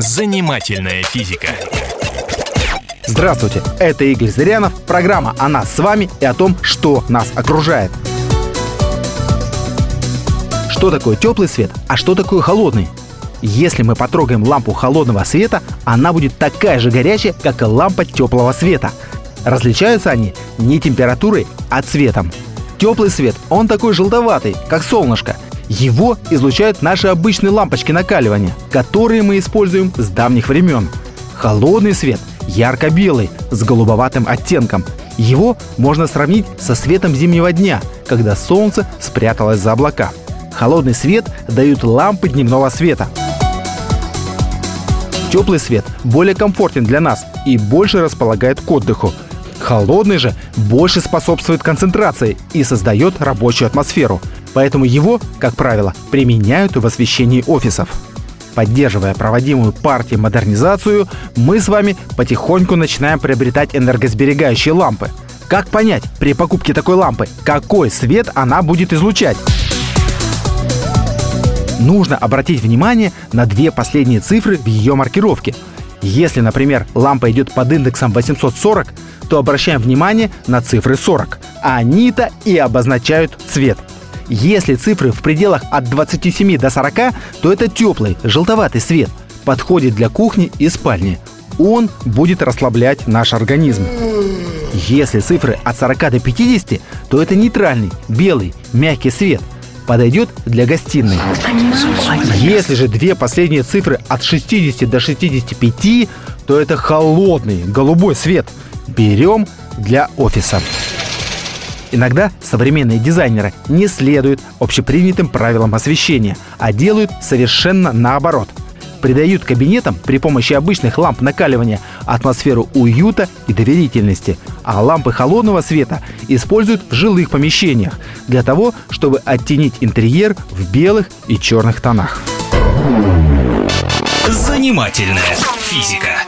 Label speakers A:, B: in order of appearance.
A: Занимательная физика.
B: Здравствуйте, это Игорь Зырянов, программа о нас с вами и о том, что нас окружает. Что такое теплый свет, а что такое холодный? Если мы потрогаем лампу холодного света, она будет такая же горячая, как и лампа теплого света. Различаются они не температурой, а цветом. Теплый свет, он такой желтоватый, как солнышко. Его излучают наши обычные лампочки накаливания, которые мы используем с давних времен. Холодный свет ярко-белый, с голубоватым оттенком. Его можно сравнить со светом зимнего дня, когда солнце спряталось за облака. Холодный свет дают лампы дневного света. Теплый свет более комфортен для нас и больше располагает к отдыху. Холодный же больше способствует концентрации и создает рабочую атмосферу. Поэтому его, как правило, применяют в освещении офисов. Поддерживая проводимую партией модернизацию, мы с вами потихоньку начинаем приобретать энергосберегающие лампы. Как понять при покупке такой лампы, какой свет она будет излучать? Нужно обратить внимание на две последние цифры в ее маркировке. Если, например, лампа идет под индексом 840, то обращаем внимание на цифры 40. Они-то и обозначают цвет – если цифры в пределах от 27 до 40, то это теплый, желтоватый свет. Подходит для кухни и спальни. Он будет расслаблять наш организм. Если цифры от 40 до 50, то это нейтральный, белый, мягкий свет. Подойдет для гостиной. Если же две последние цифры от 60 до 65, то это холодный, голубой свет. Берем для офиса. Иногда современные дизайнеры не следуют общепринятым правилам освещения, а делают совершенно наоборот. Придают кабинетам при помощи обычных ламп накаливания атмосферу уюта и доверительности, а лампы холодного света используют в жилых помещениях для того, чтобы оттенить интерьер в белых и черных тонах.
A: Занимательная физика.